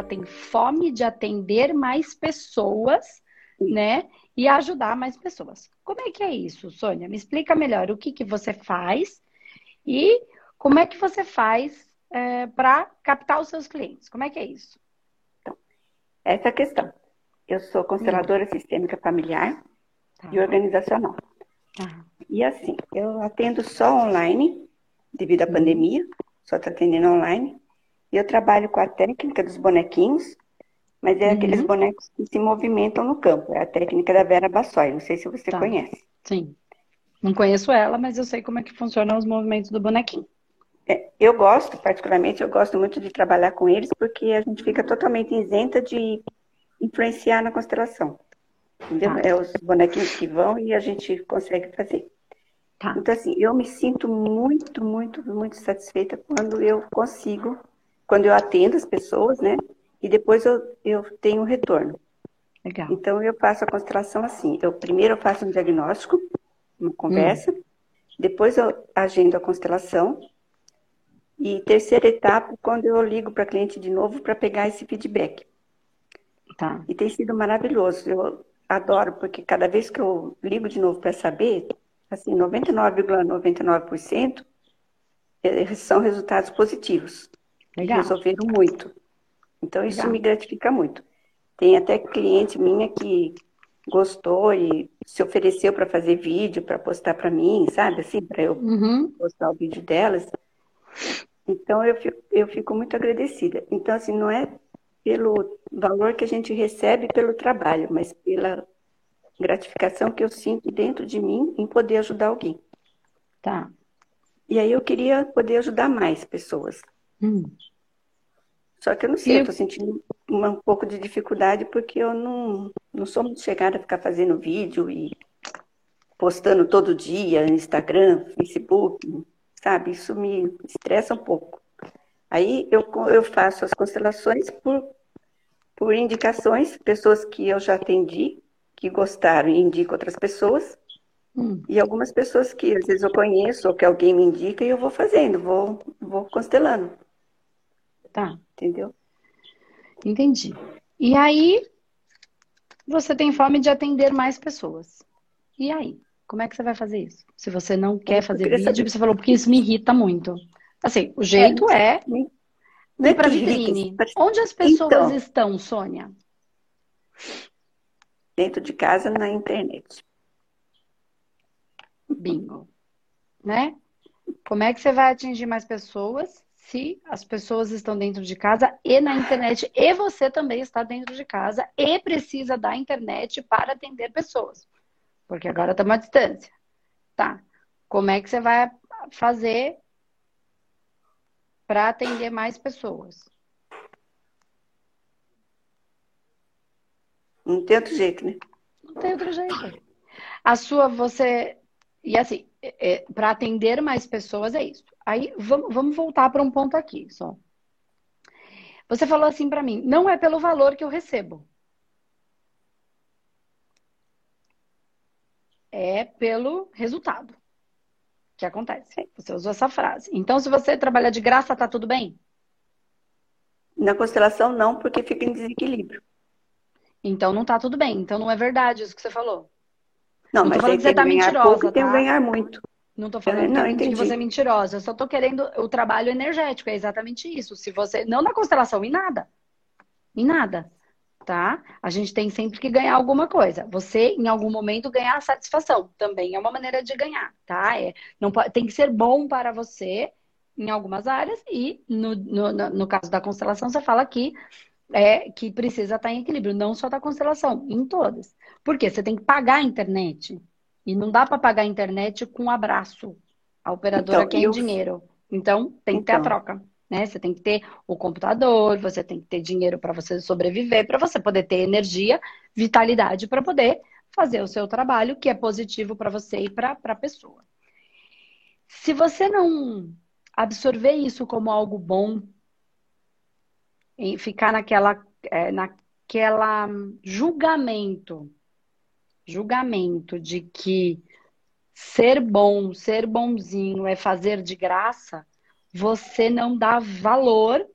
ela tem fome de atender mais pessoas, né? E ajudar mais pessoas. Como é que é isso, Sônia? Me explica melhor o que, que você faz e como é que você faz é, para captar os seus clientes. Como é que é isso? Então, essa é a questão. Eu sou consteladora hum. sistêmica familiar tá. e organizacional. Tá. E assim, eu atendo só online, devido à pandemia, só estou atendendo online. E eu trabalho com a técnica dos bonequinhos, mas é uhum. aqueles bonecos que se movimentam no campo. É a técnica da Vera Bassoi. Não sei se você tá. conhece. Sim. Não conheço ela, mas eu sei como é que funcionam os movimentos do bonequinho. É, eu gosto, particularmente, eu gosto muito de trabalhar com eles, porque a gente fica totalmente isenta de influenciar na constelação. Entendeu? Tá. É os bonequinhos que vão e a gente consegue fazer. Tá. Então, assim, eu me sinto muito, muito, muito satisfeita quando eu consigo, quando eu atendo as pessoas, né? E depois eu, eu tenho um retorno. Legal. Então, eu faço a constelação assim. Eu, primeiro eu faço um diagnóstico, uma conversa, hum. depois eu agendo a constelação, e terceira etapa, quando eu ligo para a cliente de novo para pegar esse feedback. Tá. E tem sido maravilhoso. Eu adoro, porque cada vez que eu ligo de novo para saber, assim, 99,99% eh, são resultados positivos. Legal. Resolveram muito. Então, isso Legal. me gratifica muito. Tem até cliente minha que gostou e se ofereceu para fazer vídeo, para postar para mim, sabe? Assim, para eu uhum. postar o vídeo delas. Então, eu fico, eu fico muito agradecida. Então, assim, não é pelo valor que a gente recebe pelo trabalho, mas pela gratificação que eu sinto dentro de mim em poder ajudar alguém. Tá. E aí eu queria poder ajudar mais pessoas. Hum. Só que eu não sei, eu estou sentindo uma, um pouco de dificuldade porque eu não, não sou muito chegada a ficar fazendo vídeo e postando todo dia no Instagram, Facebook, sabe? Isso me estressa um pouco. Aí eu, eu faço as constelações por, por indicações, pessoas que eu já atendi, que gostaram e indico outras pessoas. Hum. E algumas pessoas que às vezes eu conheço ou que alguém me indica e eu vou fazendo, vou, vou constelando. Tá. Entendeu? Entendi. E aí, você tem fome de atender mais pessoas. E aí? Como é que você vai fazer isso? Se você não quer fazer vídeo, saber. você falou, porque isso me irrita muito. Assim, o jeito é, é ir para vitrine. Onde as pessoas então, estão, Sônia? dentro de casa na internet. Bingo. Né? Como é que você vai atingir mais pessoas se as pessoas estão dentro de casa e na internet e você também está dentro de casa e precisa da internet para atender pessoas? Porque agora estamos à distância. Tá. Como é que você vai fazer para atender mais pessoas? Não tem outro jeito, né? Não tem outro jeito. A sua, você. E assim, é, é para atender mais pessoas é isso. Aí vamos, vamos voltar para um ponto aqui só. Você falou assim para mim: não é pelo valor que eu recebo. É pelo resultado que acontece. Você usou essa frase. Então, se você trabalhar de graça, tá tudo bem? Na constelação, não, porque fica em desequilíbrio. Então não tá tudo bem. Então não é verdade isso que você falou. Não, não mas falando que você tá mentirosa. Pouco, tá? Tem ganhar muito. Não tô falando não, que, que você é mentirosa. Eu só tô querendo o trabalho energético. É exatamente isso. Se você. Não na constelação, em nada. Em nada. Tá? A gente tem sempre que ganhar alguma coisa. Você, em algum momento, ganhar satisfação. Também é uma maneira de ganhar, tá? É, não, tem que ser bom para você em algumas áreas. E no, no, no caso da constelação, você fala que é que precisa estar em equilíbrio, não só da constelação, em todas. Porque você tem que pagar a internet. E não dá para pagar a internet com um abraço. A operadora então, quer eu... dinheiro. Então, tem que ter a então. troca. Né? Você tem que ter o computador, você tem que ter dinheiro para você sobreviver, para você poder ter energia, vitalidade para poder fazer o seu trabalho, que é positivo para você e para a pessoa. Se você não absorver isso como algo bom em ficar naquela, é, naquela julgamento, julgamento de que ser bom, ser bonzinho é fazer de graça, você não dá valor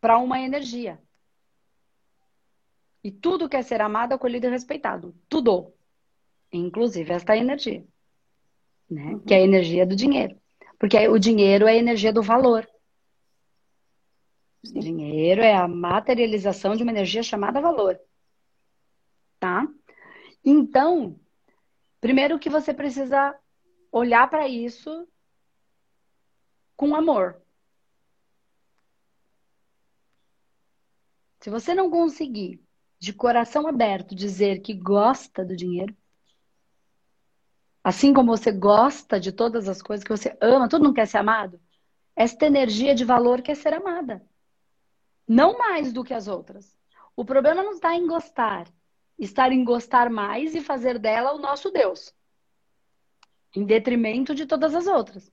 para uma energia. E tudo quer ser amado, acolhido e respeitado. Tudo. Inclusive esta energia. Né? Que é a energia do dinheiro. Porque o dinheiro é a energia do valor. O dinheiro é a materialização de uma energia chamada valor. Tá? Então, primeiro que você precisa olhar para isso com amor. Se você não conseguir, de coração aberto, dizer que gosta do dinheiro, assim como você gosta de todas as coisas que você ama, todo mundo quer ser amado, esta energia de valor quer ser amada. Não mais do que as outras. O problema não está em gostar, estar em gostar mais e fazer dela o nosso Deus, em detrimento de todas as outras.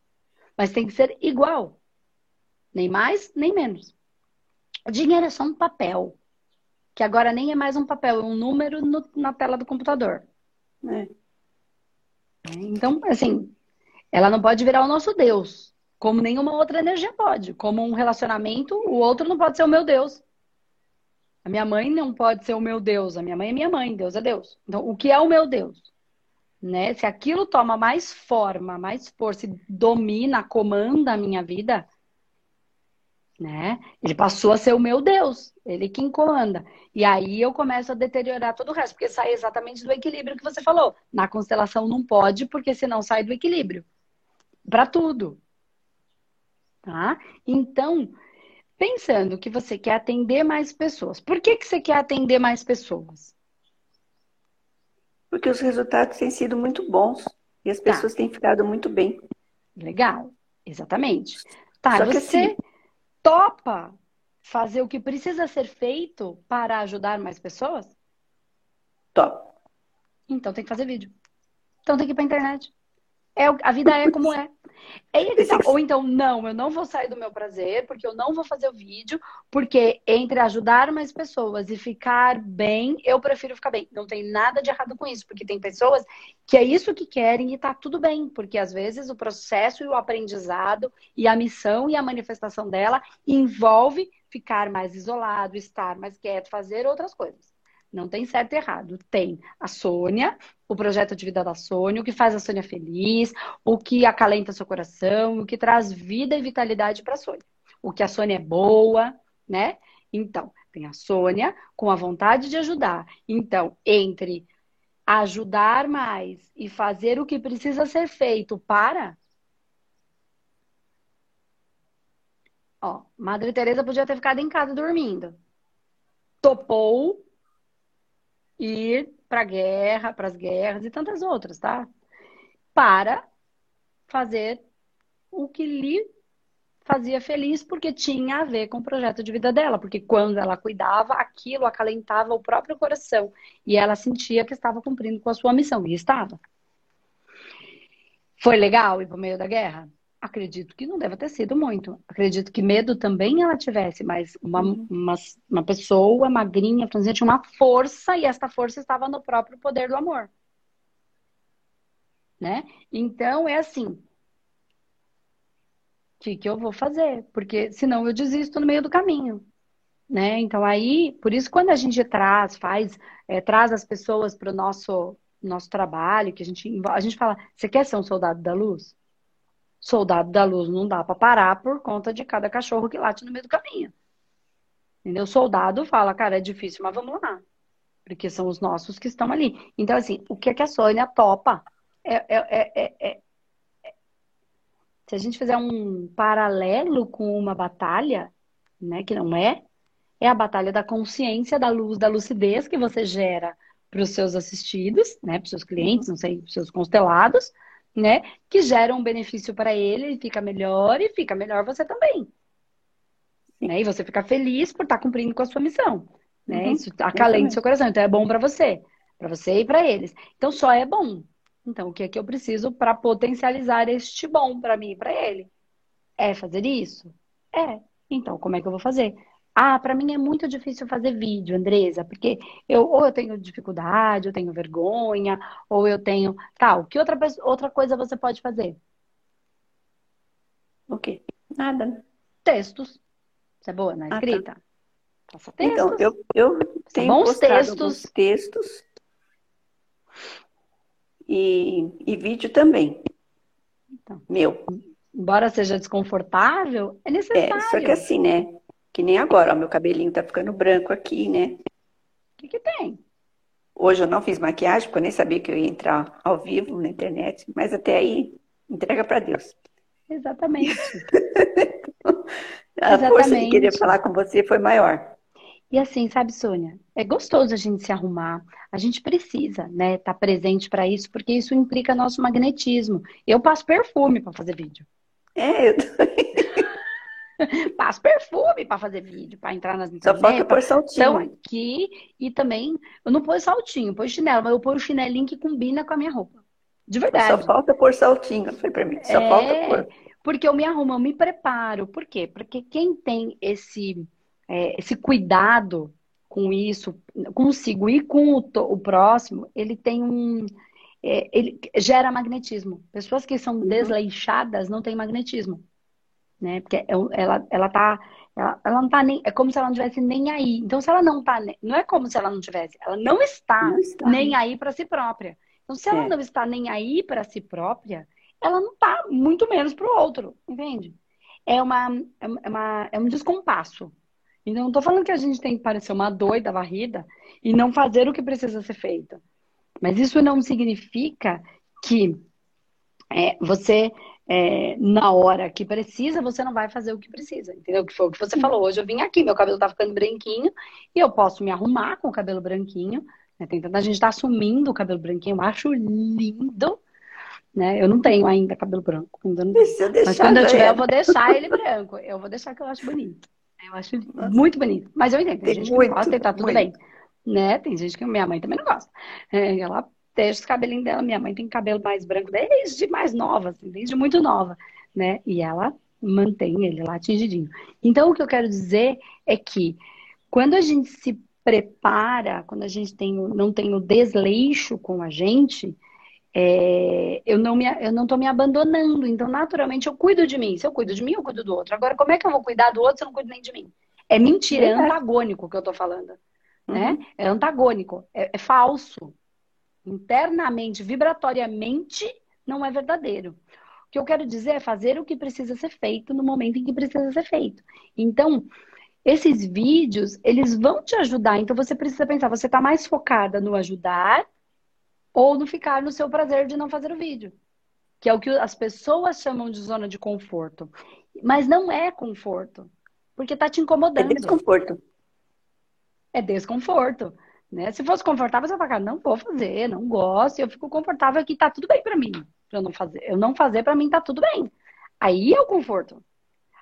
Mas tem que ser igual, nem mais nem menos. O dinheiro é só um papel, que agora nem é mais um papel, é um número no, na tela do computador. É. Então, assim, ela não pode virar o nosso Deus, como nenhuma outra energia pode. Como um relacionamento, o outro não pode ser o meu Deus. A minha mãe não pode ser o meu Deus. A minha mãe é minha mãe, Deus é Deus. Então, o que é o meu Deus? Né? Se aquilo toma mais forma, mais força domina, comanda a minha vida, né? Ele passou a ser o meu Deus, ele quem comanda. E aí eu começo a deteriorar todo o resto, porque sai exatamente do equilíbrio que você falou. Na constelação não pode, porque senão sai do equilíbrio. Para tudo. Tá? Então, pensando que você quer atender mais pessoas. Por que, que você quer atender mais pessoas? Porque os resultados têm sido muito bons e as tá. pessoas tá. têm ficado muito bem. Legal, exatamente. Tá, Só você assim... topa fazer o que precisa ser feito para ajudar mais pessoas? Top. Então tem que fazer vídeo. Então tem que ir para internet. É, a vida é como é. é tá. Ou então, não, eu não vou sair do meu prazer, porque eu não vou fazer o vídeo, porque entre ajudar mais pessoas e ficar bem, eu prefiro ficar bem. Não tem nada de errado com isso, porque tem pessoas que é isso que querem e tá tudo bem, porque às vezes o processo e o aprendizado e a missão e a manifestação dela envolve ficar mais isolado, estar mais quieto, fazer outras coisas. Não tem certo e errado. Tem a Sônia, o projeto de vida da Sônia, o que faz a Sônia feliz, o que acalenta seu coração, o que traz vida e vitalidade para a Sônia. O que a Sônia é boa, né? Então, tem a Sônia com a vontade de ajudar. Então, entre ajudar mais e fazer o que precisa ser feito para. Ó, Madre Teresa podia ter ficado em casa dormindo. Topou ir para a guerra, para as guerras e tantas outras, tá? Para fazer o que lhe fazia feliz, porque tinha a ver com o projeto de vida dela, porque quando ela cuidava, aquilo acalentava o próprio coração e ela sentia que estava cumprindo com a sua missão, e estava. Foi legal ir para o meio da guerra? Acredito que não deve ter sido muito. Acredito que medo também ela tivesse, mas uma, uhum. uma, uma pessoa magrinha, franzina, tinha uma força e esta força estava no próprio poder do amor. Né? Então é assim. O que, que eu vou fazer? Porque senão eu desisto no meio do caminho. Né? Então aí, por isso quando a gente traz, faz, é, traz as pessoas para o nosso, nosso trabalho, que a gente, a gente fala, você quer ser um soldado da luz? Soldado da luz não dá para parar por conta de cada cachorro que late no meio do caminho. Entendeu? O soldado fala, cara, é difícil, mas vamos lá. Porque são os nossos que estão ali. Então, assim, o que é que a Sônia topa? É, é, é, é, se a gente fizer um paralelo com uma batalha, né, que não é, é a batalha da consciência, da luz, da lucidez que você gera para os seus assistidos, né, para os seus clientes, não sei, para os seus constelados, né? Que gera um benefício para ele, ele fica melhor e fica melhor você também. Né? E você fica feliz por estar tá cumprindo com a sua missão. Né? Uhum, Isso acalenta seu coração. Então é bom para você, para você e para eles. Então só é bom. Então o que é que eu preciso para potencializar este bom para mim e para ele? É fazer isso? É. Então como é que eu vou fazer? Ah, para mim é muito difícil fazer vídeo, Andresa, porque eu ou eu tenho dificuldade, eu tenho vergonha, ou eu tenho tal. Que outra outra coisa você pode fazer? O quê? Nada. Textos. Você é boa na escrita? Ah, tá. Faça textos. Então, eu, eu tenho bons textos. textos e, e vídeo também. Então, meu. Embora seja desconfortável, é necessário. É, só que assim, né? Que nem agora, ó, meu cabelinho tá ficando branco aqui, né? O que, que tem? Hoje eu não fiz maquiagem, porque eu nem sabia que eu ia entrar ao vivo na internet, mas até aí, entrega para Deus. Exatamente. a Exatamente. força de querer falar com você foi maior. E assim, sabe, Sônia, é gostoso a gente se arrumar. A gente precisa, né, estar tá presente para isso, porque isso implica nosso magnetismo. Eu passo perfume para fazer vídeo. É, eu também. passo perfume para fazer vídeo, para entrar nas Só falta pôr saltinho. Então, aqui, e também, eu não pôr saltinho, pôr chinelo, mas eu pôr o chinelinho que combina com a minha roupa. De verdade. Só falta pôr saltinho, foi para mim. Só é, falta pôr. Porque eu me arrumo, eu me preparo. Por quê? Porque quem tem esse é, esse cuidado com isso, consigo e com o, o próximo, ele tem um. É, ele gera magnetismo. Pessoas que são uhum. desleixadas não têm magnetismo. Né? Porque é ela, ela tá. Ela, ela não tá nem. É como se ela não tivesse nem aí. Então, se ela não tá. Não é como se ela não tivesse. Ela não está, não está. nem aí para si própria. Então, se ela é. não está nem aí para si própria, ela não tá muito menos para o outro, entende? É, uma, é, uma, é um descompasso. Então, não estou falando que a gente tem que parecer uma doida varrida e não fazer o que precisa ser feito. Mas isso não significa que é, você, é, na hora que precisa, você não vai fazer o que precisa. Entendeu? Que foi o que você falou. Hoje eu vim aqui, meu cabelo está ficando branquinho e eu posso me arrumar com o cabelo branquinho. Né? Tem tanta gente está assumindo o cabelo branquinho. Eu acho lindo. Né? Eu não tenho ainda cabelo branco. Ainda não... Mas quando eu tiver, eu vou deixar ele branco. Eu vou deixar que eu acho bonito. Eu acho muito bonito. Mas eu entendo, tem, tem gente muito, que gosta e tá tudo muito. bem. Né? Tem gente que minha mãe também não gosta. É, ela deixa os cabelinhos dela. Minha mãe tem cabelo mais branco desde mais nova, assim, desde muito nova. Né? E ela mantém ele lá tingidinho. Então, o que eu quero dizer é que quando a gente se prepara, quando a gente tem, não tem o desleixo com a gente, é, eu não me, eu não estou me abandonando. Então, naturalmente, eu cuido de mim. Se eu cuido de mim, eu cuido do outro. Agora, como é que eu vou cuidar do outro se eu não cuido nem de mim? É mentira, é antagônico o que eu estou falando. Né? Uhum. Né? É antagônico, é, é falso. Internamente, vibratoriamente, não é verdadeiro. O que eu quero dizer é fazer o que precisa ser feito no momento em que precisa ser feito. Então, esses vídeos, eles vão te ajudar. Então, você precisa pensar, você está mais focada no ajudar ou no ficar no seu prazer de não fazer o vídeo, que é o que as pessoas chamam de zona de conforto. Mas não é conforto, porque tá te incomodando. É desconforto. É desconforto. Né? Se fosse confortável, você fala, não vou fazer, não gosto, eu fico confortável aqui, tá tudo bem para mim. Pra eu não fazer, eu não fazer para mim tá tudo bem. Aí é o conforto.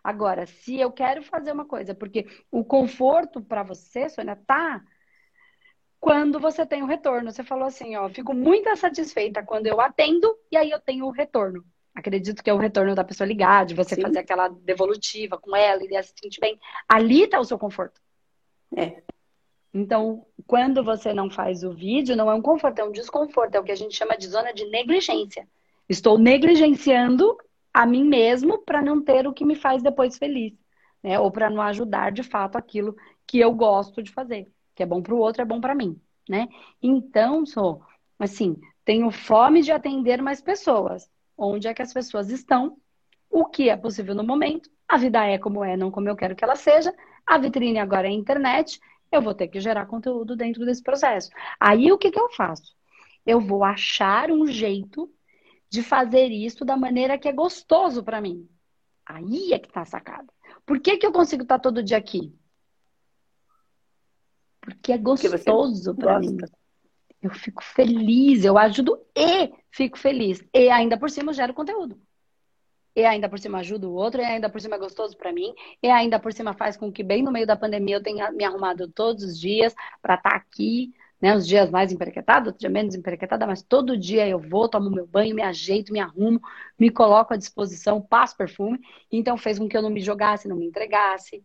Agora, se eu quero fazer uma coisa, porque o conforto para você, Sônia, tá quando você tem o retorno. Você falou assim, ó, fico muito satisfeita quando eu atendo e aí eu tenho o retorno. Acredito que é o retorno da pessoa ligar, de você Sim. fazer aquela devolutiva com ela e se sentir bem. Ali está o seu conforto. É. Então, quando você não faz o vídeo, não é um conforto, é um desconforto. É o que a gente chama de zona de negligência. Estou negligenciando a mim mesmo para não ter o que me faz depois feliz. Né? Ou para não ajudar de fato aquilo que eu gosto de fazer que é bom para o outro, é bom para mim, né? Então, sou assim, tenho fome de atender mais pessoas. Onde é que as pessoas estão? O que é possível no momento? A vida é como é, não como eu quero que ela seja. A vitrine agora é a internet. Eu vou ter que gerar conteúdo dentro desse processo. Aí o que, que eu faço? Eu vou achar um jeito de fazer isso da maneira que é gostoso para mim. Aí é que tá a sacada. Por que, que eu consigo estar todo dia aqui? Porque é gostoso para mim. Eu fico feliz, eu ajudo e fico feliz. E ainda por cima eu gero conteúdo. E ainda por cima ajudo o outro, e ainda por cima é gostoso para mim, e ainda por cima faz com que bem no meio da pandemia eu tenha me arrumado todos os dias para estar tá aqui, né? Os dias mais emperequetados, outro dia menos emperequetada, mas todo dia eu vou, tomo meu banho, me ajeito, me arrumo, me coloco à disposição, passo perfume. Então fez com que eu não me jogasse, não me entregasse,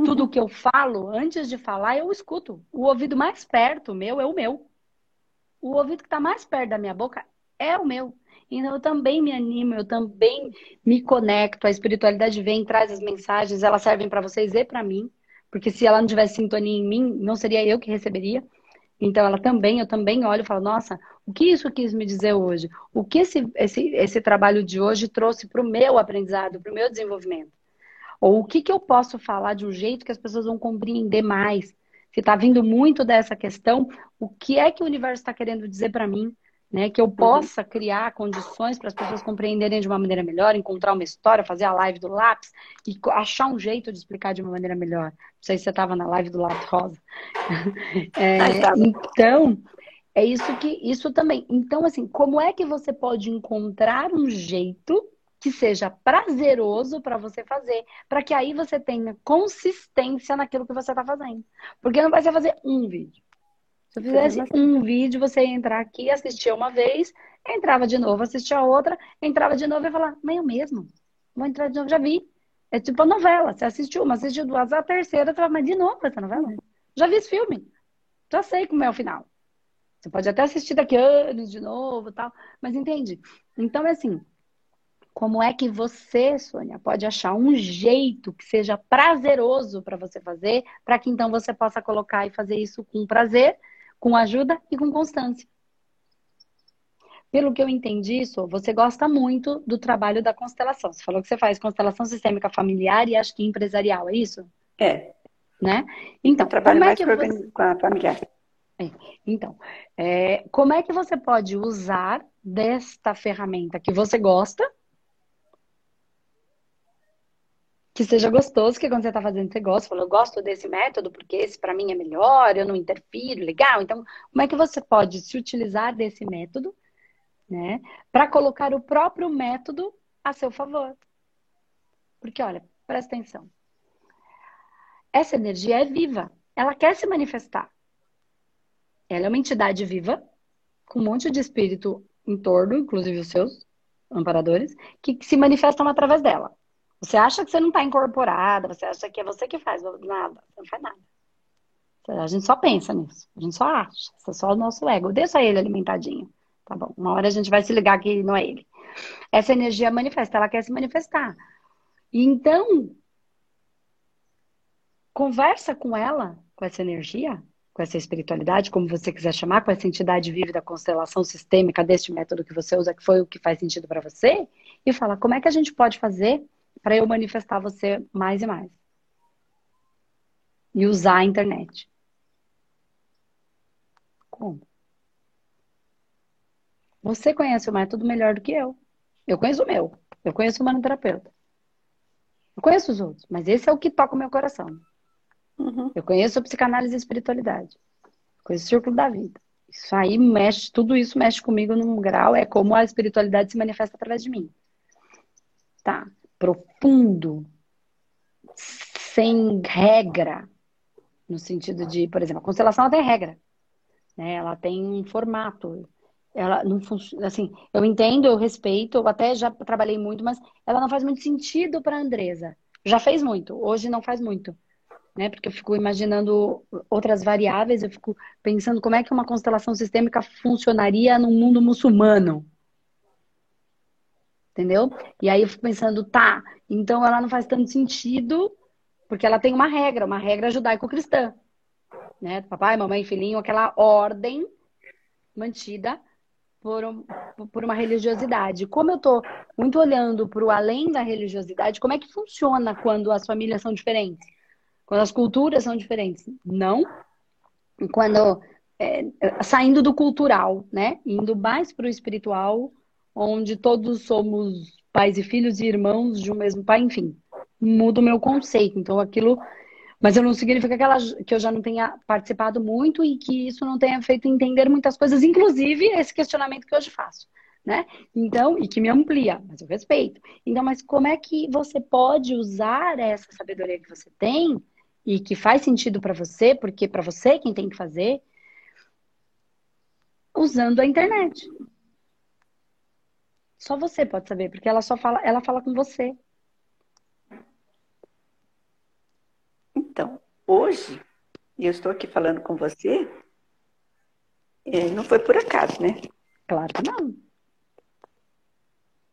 Uhum. Tudo que eu falo, antes de falar, eu escuto. O ouvido mais perto meu é o meu. O ouvido que está mais perto da minha boca é o meu. Então eu também me animo, eu também me conecto. A espiritualidade vem, traz as mensagens, elas servem para vocês e para mim. Porque se ela não tivesse sintonia em mim, não seria eu que receberia. Então ela também, eu também olho e falo, nossa, o que isso quis me dizer hoje? O que esse, esse, esse trabalho de hoje trouxe para o meu aprendizado, para o meu desenvolvimento? Ou o que, que eu posso falar de um jeito que as pessoas vão compreender mais? Se está vindo muito dessa questão, o que é que o universo está querendo dizer para mim? Né, que eu uhum. possa criar condições para as pessoas compreenderem de uma maneira melhor, encontrar uma história, fazer a live do lápis e achar um jeito de explicar de uma maneira melhor. Não sei se você estava na live do lápis rosa. É, então, é isso que isso também. Então, assim, como é que você pode encontrar um jeito que seja prazeroso para você fazer, para que aí você tenha consistência naquilo que você está fazendo. Porque não vai ser fazer um vídeo. Se eu fizesse um vídeo, você ia entrar aqui, assistia uma vez, entrava de novo, assistia outra, entrava de novo e falar, mas eu mesmo, vou entrar de novo, já vi. É tipo a novela, você assistiu uma, assistiu duas, a terceira, você fala, mas de novo essa novela? Já vi esse filme, já sei como é o final. Você pode até assistir daqui anos de novo tal, mas entende? Então é assim, como é que você, Sônia, pode achar um jeito que seja prazeroso para você fazer, para que então você possa colocar e fazer isso com prazer, com ajuda e com constância? Pelo que eu entendi, isso, você gosta muito do trabalho da constelação. Você falou que você faz constelação sistêmica familiar e acho que empresarial, é isso? É. Né? Então, eu trabalho mais é você... com a familiar. É. Então, é, como é que você pode usar desta ferramenta que você gosta que seja gostoso, que quando você está fazendo, você gosta, falou, eu gosto desse método porque esse para mim é melhor, eu não interfiro, legal. Então, como é que você pode se utilizar desse método, né, para colocar o próprio método a seu favor? Porque, olha, presta atenção. Essa energia é viva, ela quer se manifestar. Ela é uma entidade viva, com um monte de espírito em torno, inclusive os seus amparadores, que se manifestam através dela. Você acha que você não está incorporada, você acha que é você que faz nada, você não faz nada. A gente só pensa nisso, a gente só acha, isso é só o nosso ego. Deixa ele alimentadinho, tá bom? Uma hora a gente vai se ligar que não é ele. Essa energia manifesta, ela quer se manifestar. Então, conversa com ela, com essa energia, com essa espiritualidade, como você quiser chamar, com essa entidade viva da constelação sistêmica deste método que você usa, que foi o que faz sentido para você, e fala como é que a gente pode fazer para eu manifestar você mais e mais. E usar a internet. Como? Você conhece o método melhor do que eu. Eu conheço o meu. Eu conheço o manoterapeuta. Eu conheço os outros, mas esse é o que toca o meu coração. Uhum. Eu conheço a psicanálise e a espiritualidade. Eu conheço o círculo da vida. Isso aí mexe, tudo isso mexe comigo num grau, é como a espiritualidade se manifesta através de mim. Tá profundo, sem regra, no sentido de, por exemplo, a constelação ela tem regra, né? Ela tem um formato. Ela não funciona assim. Eu entendo, eu respeito, eu até já trabalhei muito, mas ela não faz muito sentido para a Andresa. Já fez muito, hoje não faz muito. Né? Porque eu fico imaginando outras variáveis, eu fico pensando como é que uma constelação sistêmica funcionaria num mundo muçulmano, entendeu? E aí eu fico pensando, tá, então ela não faz tanto sentido, porque ela tem uma regra, uma regra judaico-cristã, né? Papai, mamãe, filhinho, aquela ordem mantida por, um, por uma religiosidade. Como eu tô muito olhando para o além da religiosidade, como é que funciona quando as famílias são diferentes? Quando as culturas são diferentes? Não. Quando é, saindo do cultural, né? Indo mais para o espiritual onde todos somos pais e filhos e irmãos de um mesmo pai, enfim, muda o meu conceito. Então aquilo. Mas eu não significa que, ela, que eu já não tenha participado muito e que isso não tenha feito entender muitas coisas, inclusive esse questionamento que hoje faço. Né? Então, e que me amplia, mas eu respeito. Então, mas como é que você pode usar essa sabedoria que você tem e que faz sentido para você, porque para você quem tem que fazer, usando a internet. Só você pode saber, porque ela só fala, ela fala com você. Então, hoje, eu estou aqui falando com você, é, não foi por acaso, né? Claro que não.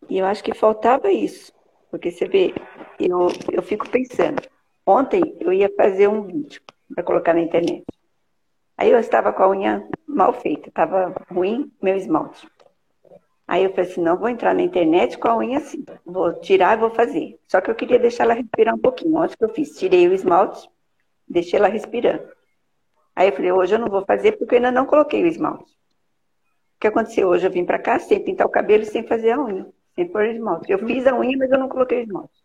E eu acho que faltava isso. Porque você vê, eu, eu fico pensando. Ontem eu ia fazer um vídeo para colocar na internet. Aí eu estava com a unha mal feita, estava ruim meu esmalte. Aí eu falei assim, não vou entrar na internet com a unha assim, vou tirar e vou fazer. Só que eu queria deixar ela respirar um pouquinho. Ontem que eu fiz, tirei o esmalte, deixei ela respirando. Aí eu falei, hoje eu não vou fazer porque eu ainda não coloquei o esmalte. O que aconteceu hoje? Eu vim para cá sem pintar o cabelo e sem fazer a unha, sem pôr o esmalte. Eu fiz a unha, mas eu não coloquei o esmalte.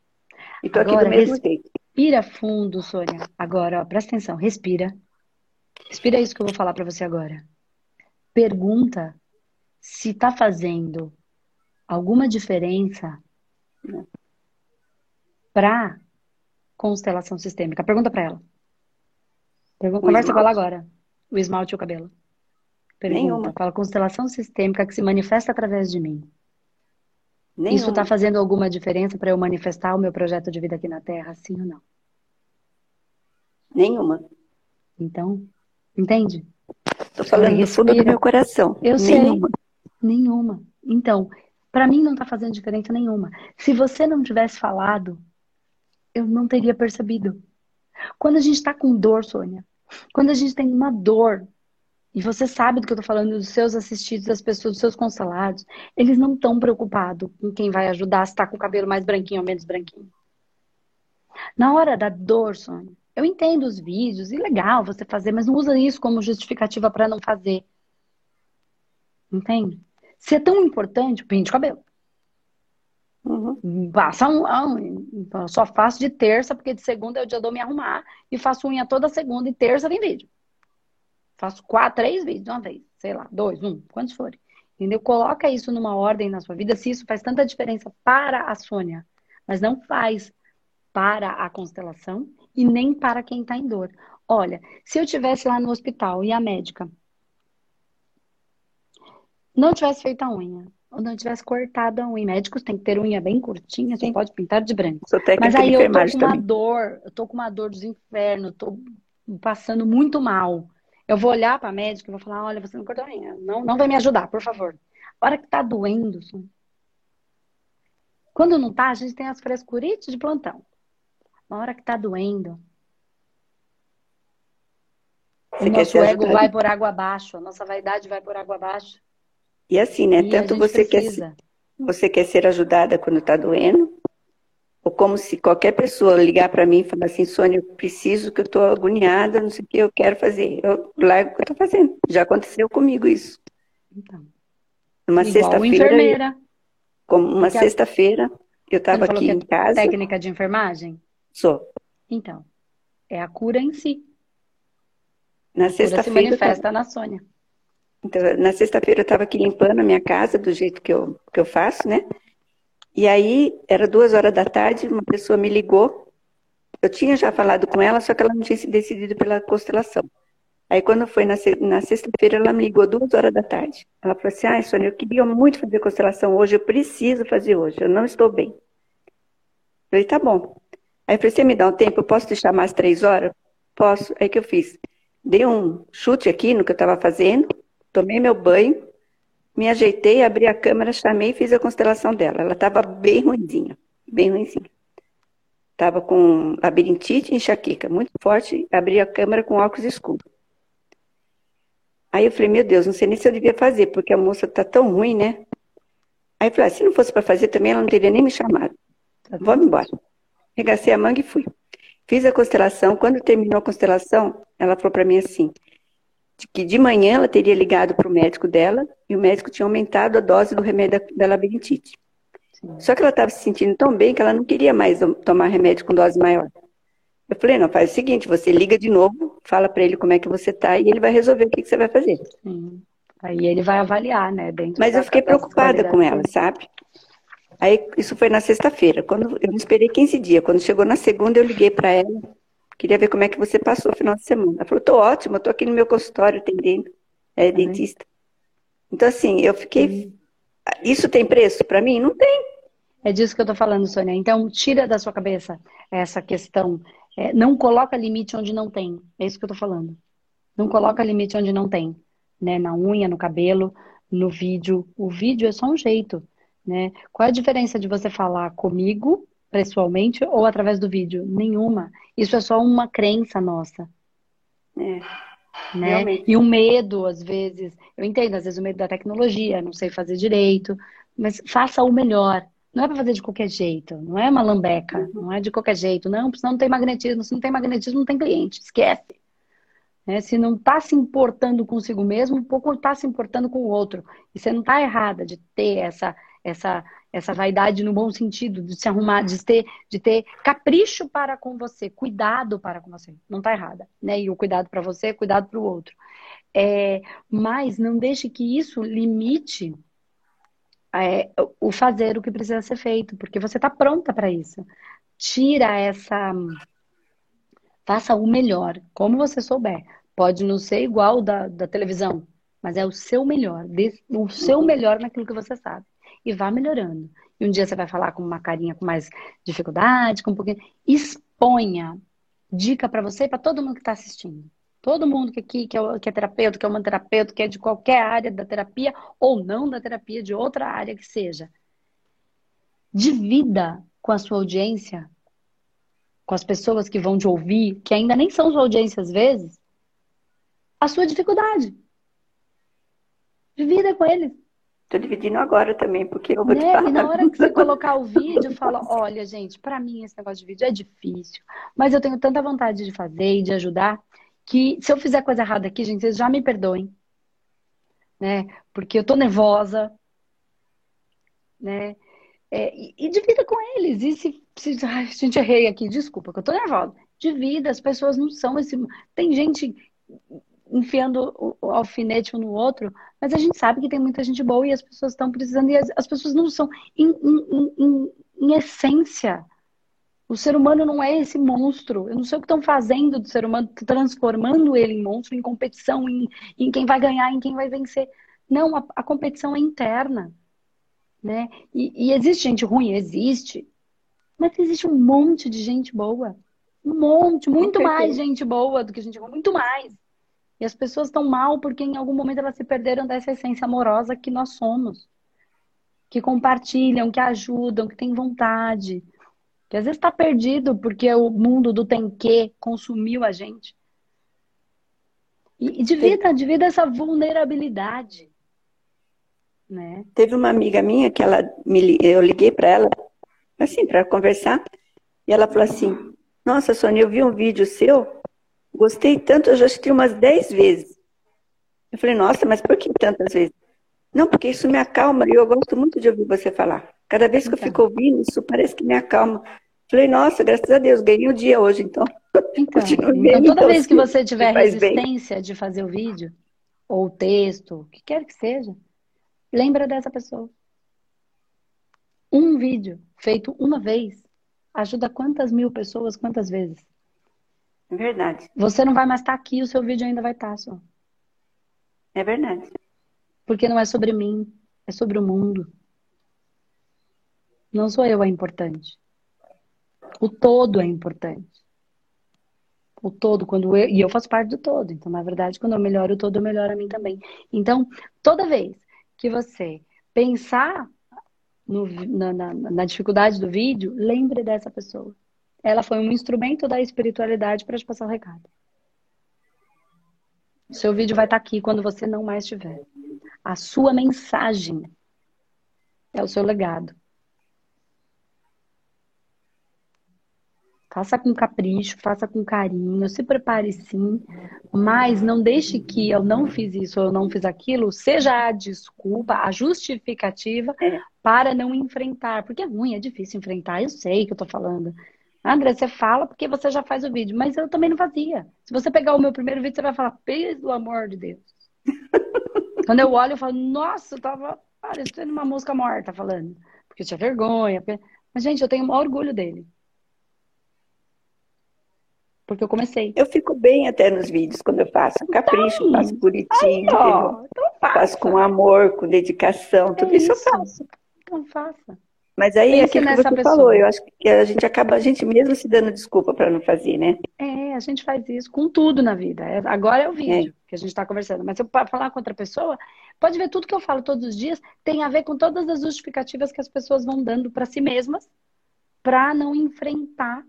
E tô aqui do mesmo jeito. Respira fundo, Sônia. Agora, ó, presta atenção, respira. Respira isso que eu vou falar para você agora. Pergunta se está fazendo alguma diferença para constelação sistêmica. Pergunta para ela. Pergunta, conversa com ela agora. O esmalte e o cabelo. Pergunta. Nenhuma. Fala constelação sistêmica que se manifesta através de mim. Nenhuma. Isso está fazendo alguma diferença para eu manifestar o meu projeto de vida aqui na Terra, sim ou não? Nenhuma. Então, entende? Estou falando do fundo do meu coração. Eu nenhuma. sei. Nenhuma. Então, para mim não está fazendo diferença nenhuma. Se você não tivesse falado, eu não teria percebido. Quando a gente está com dor, Sônia, quando a gente tem uma dor, e você sabe do que eu estou falando, dos seus assistidos, das pessoas, dos seus constelados, eles não estão preocupados com quem vai ajudar, se está com o cabelo mais branquinho ou menos branquinho. Na hora da dor, Sônia, eu entendo os vídeos, e legal você fazer, mas não usa isso como justificativa para não fazer. Entende? Se é tão importante, pinte o cabelo. Uhum. Passa um, um, só faço de terça, porque de segunda é o dia de eu me arrumar. E faço unha toda segunda e terça vem vídeo. Faço quatro, três vídeos uma vez. Sei lá, dois, um, quantos forem. Entendeu? Coloca isso numa ordem na sua vida, se isso faz tanta diferença para a Sônia, mas não faz para a constelação e nem para quem está em dor. Olha, se eu tivesse lá no hospital e a médica não tivesse feito a unha, ou não tivesse cortado a unha. Médicos têm que ter unha bem curtinha, Sim. você pode pintar de branco. Mas aí eu tô com também. uma dor, eu tô com uma dor dos infernos, tô passando muito mal. Eu vou olhar para médica e vou falar, olha, você não cortou a unha, não, não vai me ajudar, por favor. A hora que tá doendo, quando não tá, a gente tem as frescurites de plantão. Na hora que tá doendo, você o nosso ego vai por água abaixo, a nossa vaidade vai por água abaixo. E assim, né? E Tanto você quer, você quer ser ajudada quando está doendo, ou como se qualquer pessoa ligar para mim e falar assim, Sônia, eu preciso que eu estou agoniada, não sei o que eu quero fazer. Eu largo o que eu estou fazendo. Já aconteceu comigo isso. Então. Uma sexta-feira. Como uma sexta-feira, eu estava aqui é em casa. Técnica de enfermagem? Sou. Então, é a cura em si. Na sexta-feira. se manifesta na Sônia. Então, na sexta-feira eu estava aqui limpando a minha casa do jeito que eu, que eu faço, né? E aí, era duas horas da tarde, uma pessoa me ligou. Eu tinha já falado com ela, só que ela não tinha se decidido pela constelação. Aí, quando foi na, na sexta-feira, ela me ligou duas horas da tarde. Ela falou assim: Ah, Sônia, eu queria muito fazer constelação hoje, eu preciso fazer hoje, eu não estou bem. Eu falei: Tá bom. Aí eu falei: Você me dá um tempo, eu posso te chamar às três horas? Posso. Aí que eu fiz? Dei um chute aqui no que eu estava fazendo Tomei meu banho, me ajeitei, abri a câmera, chamei e fiz a constelação dela. Ela estava bem ruimzinha, bem ruimzinha. Estava com labirintite e enxaqueca, muito forte. Abri a câmera com óculos escuros. Aí eu falei, meu Deus, não sei nem se eu devia fazer, porque a moça está tão ruim, né? Aí eu falei, ah, se não fosse para fazer também, ela não teria nem me chamado. Vamos embora. Regacei a manga e fui. Fiz a constelação. Quando terminou a constelação, ela falou para mim assim: que de manhã ela teria ligado para o médico dela e o médico tinha aumentado a dose do remédio da, da labirintite. Sim. Só que ela estava se sentindo tão bem que ela não queria mais tomar remédio com dose maior. Eu falei, não, faz o seguinte, você liga de novo, fala para ele como é que você está e ele vai resolver o que, que você vai fazer. Sim. Aí ele vai avaliar, né? Dentro Mas eu fiquei preocupada com ela, sabe? Aí isso foi na sexta-feira. Quando eu esperei 15 dias. Quando chegou na segunda, eu liguei para ela Queria ver como é que você passou o final de semana. Ela falou, tô ótimo, eu tô aqui no meu consultório atendendo. É uhum. dentista. Então, assim, eu fiquei. Isso tem preço para mim? Não tem. É disso que eu tô falando, Sônia. Então, tira da sua cabeça essa questão. É, não coloca limite onde não tem. É isso que eu tô falando. Não coloca limite onde não tem. Né? Na unha, no cabelo, no vídeo. O vídeo é só um jeito Né? Qual é a diferença de você falar comigo pessoalmente ou através do vídeo? Nenhuma. Isso é só uma crença nossa. É. Né? E o medo, às vezes, eu entendo, às vezes o medo da tecnologia, não sei fazer direito, mas faça o melhor. Não é para fazer de qualquer jeito, não é uma lambeca, uhum. não é de qualquer jeito. Não, senão não tem magnetismo. Se não tem magnetismo, não tem cliente. Esquece. Né? Se não está se importando consigo mesmo, um pouco está se importando com o outro. E você não está errada de ter essa, essa, essa vaidade no bom sentido, de se arrumar, de ter, de ter capricho para com você, cuidado para com você. Não está errada. Né? E o cuidado para você, cuidado para o outro. É, mas não deixe que isso limite é, o fazer o que precisa ser feito, porque você está pronta para isso. Tira essa Faça o melhor, como você souber. Pode não ser igual da, da televisão, mas é o seu melhor, o seu melhor naquilo que você sabe. E vá melhorando. E um dia você vai falar com uma carinha com mais dificuldade, com um pouquinho. Exponha. Dica para você e para todo mundo que está assistindo. Todo mundo que aqui, que é, que é terapeuta, que é uma terapeuta, que é de qualquer área da terapia ou não da terapia, de outra área que seja. Divida com a sua audiência com as pessoas que vão te ouvir, que ainda nem são sua audiência às vezes, a sua dificuldade. Divida com eles. Estou dividindo agora também, porque eu vou né? E na hora que você colocar o vídeo, fala, olha, gente, para mim esse negócio de vídeo é difícil, mas eu tenho tanta vontade de fazer e de ajudar, que se eu fizer coisa errada aqui, gente, vocês já me perdoem. Né? Porque eu tô nervosa, né? É, e, e divida com eles. E se, se ai, a gente errei aqui, desculpa, que eu tô nervosa. Divida, as pessoas não são esse. Tem gente enfiando o, alfinete um no outro, mas a gente sabe que tem muita gente boa e as pessoas estão precisando, e as, as pessoas não são. Em, em, em, em essência, o ser humano não é esse monstro. Eu não sei o que estão fazendo do ser humano, transformando ele em monstro, em competição, em, em quem vai ganhar, em quem vai vencer. Não, a, a competição é interna né? E, e existe gente ruim? Existe. Mas existe um monte de gente boa. Um monte, muito mais gente boa do que gente boa, muito mais. E as pessoas estão mal porque em algum momento elas se perderam dessa essência amorosa que nós somos. Que compartilham, que ajudam, que têm vontade. Que às vezes está perdido porque o mundo do tem que consumiu a gente. E, e divida, divida essa vulnerabilidade. Né? Teve uma amiga minha que ela me, eu liguei para ela, assim, para conversar, e ela falou assim: Nossa, Sônia, eu vi um vídeo seu, gostei tanto, eu já assisti umas 10 vezes. Eu falei: Nossa, mas por que tantas vezes? Não, porque isso me acalma e eu gosto muito de ouvir você falar. Cada vez que então. eu fico ouvindo, isso parece que me acalma. Falei, nossa, graças a Deus, ganhei o dia hoje, então. Então, então toda vez que você tiver resistência bem. de fazer o vídeo, ou o texto, o que quer que seja, Lembra dessa pessoa. Um vídeo feito uma vez ajuda quantas mil pessoas, quantas vezes? É verdade. Você não vai mais estar aqui, o seu vídeo ainda vai estar só. É verdade. Porque não é sobre mim, é sobre o mundo. Não sou eu a importante. O todo é importante. O todo, quando eu, e eu faço parte do todo. Então, na verdade, quando eu melhoro o todo, eu melhoro a mim também. Então, toda vez que você pensar no, na, na, na dificuldade do vídeo, lembre dessa pessoa. Ela foi um instrumento da espiritualidade para te passar o recado. O seu vídeo vai estar tá aqui quando você não mais estiver. A sua mensagem é o seu legado. Faça com capricho, faça com carinho, se prepare sim, mas não deixe que eu não fiz isso ou eu não fiz aquilo seja a desculpa, a justificativa para não enfrentar. Porque é ruim, é difícil enfrentar, eu sei que eu tô falando. André, você fala porque você já faz o vídeo, mas eu também não fazia. Se você pegar o meu primeiro vídeo, você vai falar, pelo amor de Deus. Quando eu olho, eu falo, nossa, eu tava parecendo uma mosca morta falando. Porque eu tinha vergonha. Mas, gente, eu tenho o maior orgulho dele porque eu comecei. Eu fico bem até nos vídeos quando eu faço. Capricho, então, faço bonitinho. Aí, ó, então faço com amor, com dedicação, tudo é isso, isso eu faço. Então faça. Mas aí é aquilo que você pessoa. falou, eu acho que a gente acaba, a gente mesmo se dando desculpa para não fazer, né? É, a gente faz isso com tudo na vida. É, agora é o vídeo é. que a gente está conversando. Mas se eu falar com outra pessoa, Pode ver tudo que eu falo todos os dias tem a ver com todas as justificativas que as pessoas vão dando para si mesmas para não enfrentar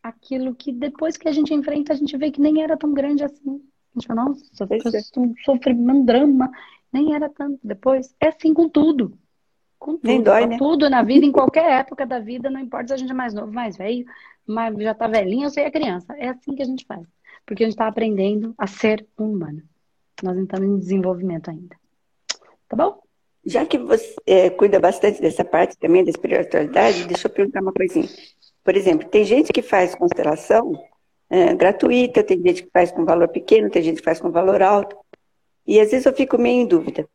aquilo que depois que a gente enfrenta, a gente vê que nem era tão grande assim. A gente fala, nossa, é. um sofrimento, um drama, nem era tanto. Depois, é assim com tudo. Com tudo. Nem dói, né? Tudo na vida, em qualquer época da vida, não importa se a gente é mais novo, mais velho, mas já tá velhinho ou se é criança. É assim que a gente faz. Porque a gente está aprendendo a ser humano. Nós estamos em desenvolvimento ainda. Tá bom? Já que você é, cuida bastante dessa parte também da espiritualidade, deixa eu perguntar uma coisinha. Por exemplo, tem gente que faz constelação é, gratuita, tem gente que faz com valor pequeno, tem gente que faz com valor alto. E às vezes eu fico meio em dúvida.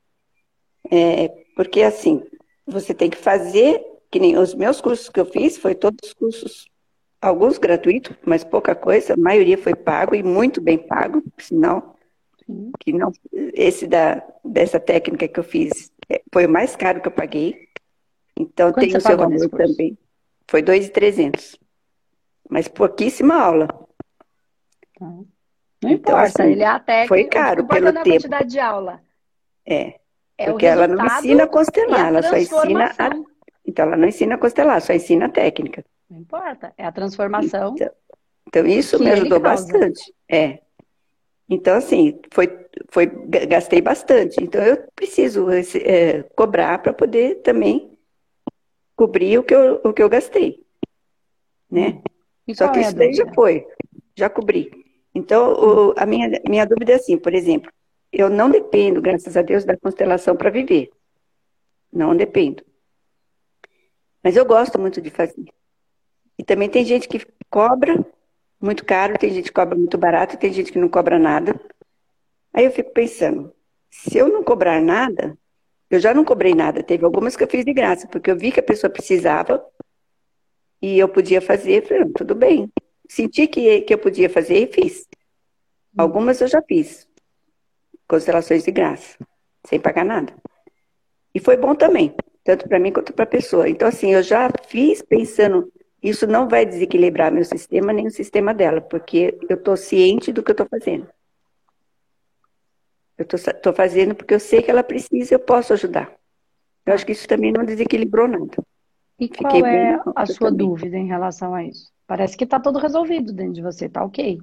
É, porque assim, você tem que fazer, que nem os meus cursos que eu fiz, foi todos os cursos, alguns gratuitos, mas pouca coisa, a maioria foi pago e muito bem pago, sinal que não, esse da, dessa técnica que eu fiz é, foi o mais caro que eu paguei. Então Quanto tem o seu valor também. Foi 2,300. Mas pouquíssima aula. Tá. Não então, importa, assim, ele é a técnica. Foi caro pelo tempo. quantidade de aula. É. é porque ela não ensina a constelar, a ela só ensina a... Então ela não ensina a constelar, só ensina a técnica. Não importa, é a transformação. Então, então isso me ajudou bastante. É. Então, assim, foi, foi, gastei bastante. Então, eu preciso é, cobrar para poder também cobrir o que eu, o que eu gastei. Né? E Só que é isso daí já foi, já cobri. Então, o, a minha, minha dúvida é assim, por exemplo, eu não dependo, graças a Deus, da constelação para viver. Não dependo. Mas eu gosto muito de fazer. E também tem gente que cobra muito caro, tem gente que cobra muito barato, tem gente que não cobra nada. Aí eu fico pensando, se eu não cobrar nada, eu já não cobrei nada, teve algumas que eu fiz de graça, porque eu vi que a pessoa precisava e eu podia fazer, falei, tudo bem. Senti que, que eu podia fazer e fiz. Algumas eu já fiz, constelações de graça, sem pagar nada. E foi bom também, tanto para mim quanto para a pessoa. Então, assim, eu já fiz pensando isso não vai desequilibrar meu sistema nem o sistema dela, porque eu estou ciente do que eu estou fazendo. Eu estou fazendo porque eu sei que ela precisa e eu posso ajudar. Eu acho que isso também não desequilibrou nada. E Fiquei qual é a sua também. dúvida em relação a isso? Parece que está tudo resolvido dentro de você, tá ok?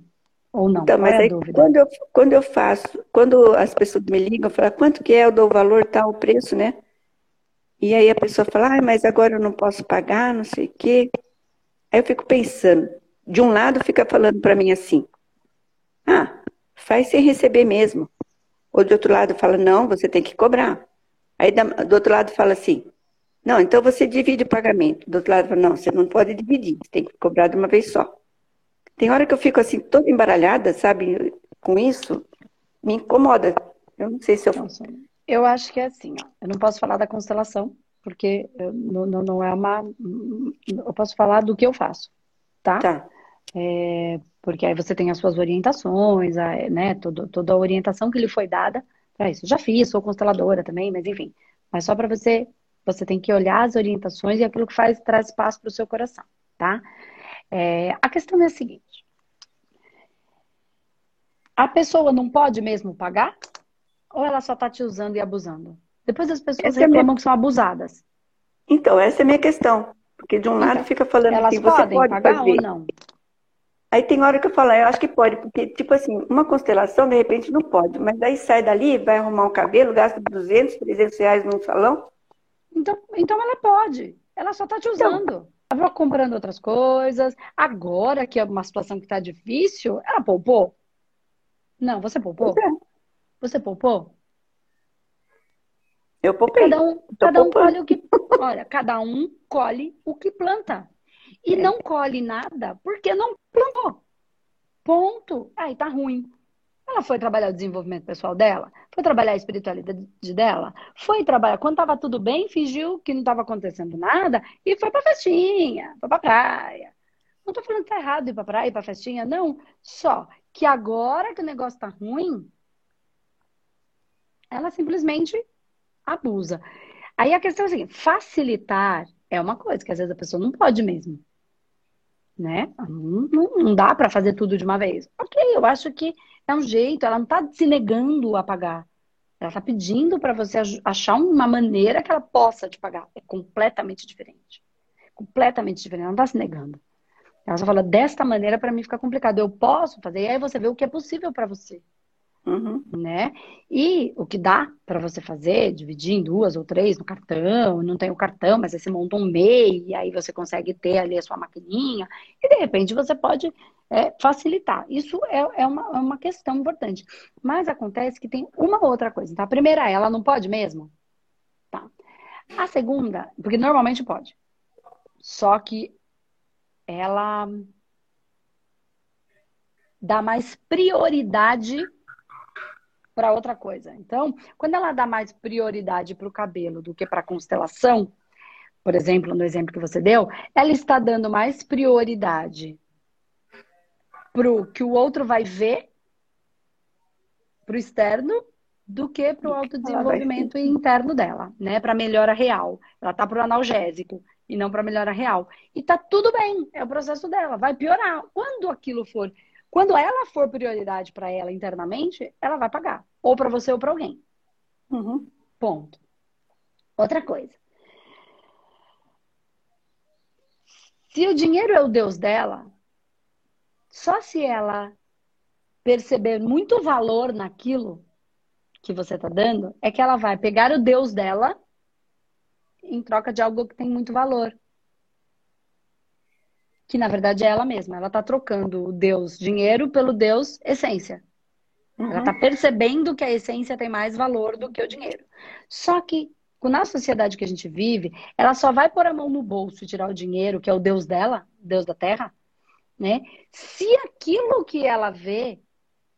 Ou não? Então, mas é aí, quando, eu, quando eu faço, quando as pessoas me ligam, falam, quanto que é, eu dou o valor, tal, o preço, né? E aí a pessoa fala, ah, mas agora eu não posso pagar, não sei o quê. Aí eu fico pensando, de um lado fica falando para mim assim, ah, faz sem receber mesmo. Ou do outro lado fala, não, você tem que cobrar. Aí do outro lado fala assim, não, então você divide o pagamento. Do outro lado fala, não, você não pode dividir, você tem que cobrar de uma vez só. Tem hora que eu fico assim, toda embaralhada, sabe, com isso, me incomoda. Eu não sei se eu. Eu acho que é assim, ó. Eu não posso falar da constelação, porque não, não, não, é uma. Eu posso falar do que eu faço, tá? Tá. É, porque aí você tem as suas orientações, a, né? Todo, toda a orientação que lhe foi dada para isso. Já fiz, sou consteladora também, mas enfim. Mas só para você, você tem que olhar as orientações e aquilo que faz traz espaço para o seu coração, tá? É, a questão é a seguinte: a pessoa não pode mesmo pagar? Ou ela só está te usando e abusando? Depois as pessoas essa reclamam é minha... que são abusadas. Então, essa é a minha questão. Porque de um lado então, fica falando elas que você pode pagar fazer. ou não? Aí tem hora que eu falo, eu acho que pode, porque, tipo assim, uma constelação, de repente, não pode. Mas daí sai dali, vai arrumar um cabelo, gasta 200, 300 reais num salão. Então, então ela pode. Ela só está te então. usando. Então, ela vai comprando outras coisas. Agora que é uma situação que está difícil, ela poupou? Não, você poupou? É. Você poupou? Eu poupei. Cada um, cada um colhe o que. Olha, cada um colhe o que planta. E é. não colhe nada porque não plantou. Ponto. Aí tá ruim. Ela foi trabalhar o desenvolvimento pessoal dela, foi trabalhar a espiritualidade dela, foi trabalhar. Quando tava tudo bem, fingiu que não estava acontecendo nada e foi pra festinha, foi pra praia. Não tô falando que tá errado ir pra praia, ir pra festinha, não. Só que agora que o negócio tá ruim, ela simplesmente abusa. Aí a questão é assim, facilitar é uma coisa que às vezes a pessoa não pode mesmo. Né? Não, não, não dá para fazer tudo de uma vez. Ok, eu acho que é um jeito, ela não está se negando a pagar. Ela está pedindo para você achar uma maneira que ela possa te pagar. É completamente diferente. Completamente diferente. Ela não está se negando. Ela só fala, desta maneira para mim fica complicado. Eu posso fazer. E aí você vê o que é possível para você. Uhum. Né? E o que dá para você fazer, dividir em duas ou três no cartão, não tem o cartão, mas aí você monta um MEI, e aí você consegue ter ali a sua maquininha, e de repente você pode é, facilitar. Isso é, é, uma, é uma questão importante. Mas acontece que tem uma outra coisa. Tá? A primeira, ela não pode mesmo? Tá. A segunda, porque normalmente pode. Só que ela dá mais prioridade para outra coisa. Então, quando ela dá mais prioridade para o cabelo do que para a constelação, por exemplo, no exemplo que você deu, ela está dando mais prioridade para o que o outro vai ver, para o externo, do que para o autodesenvolvimento interno dela, né? Para melhora real. Ela tá para o analgésico e não para melhora real. E tá tudo bem, é o processo dela, vai piorar. Quando aquilo for quando ela for prioridade para ela internamente, ela vai pagar. Ou para você ou para alguém. Uhum. Ponto. Outra coisa. Se o dinheiro é o Deus dela, só se ela perceber muito valor naquilo que você está dando, é que ela vai pegar o Deus dela em troca de algo que tem muito valor que na verdade é ela mesma. Ela está trocando o Deus dinheiro pelo Deus essência. Uhum. Ela está percebendo que a essência tem mais valor do que o dinheiro. Só que na sociedade que a gente vive, ela só vai pôr a mão no bolso e tirar o dinheiro, que é o Deus dela, Deus da Terra, né? Se aquilo que ela vê,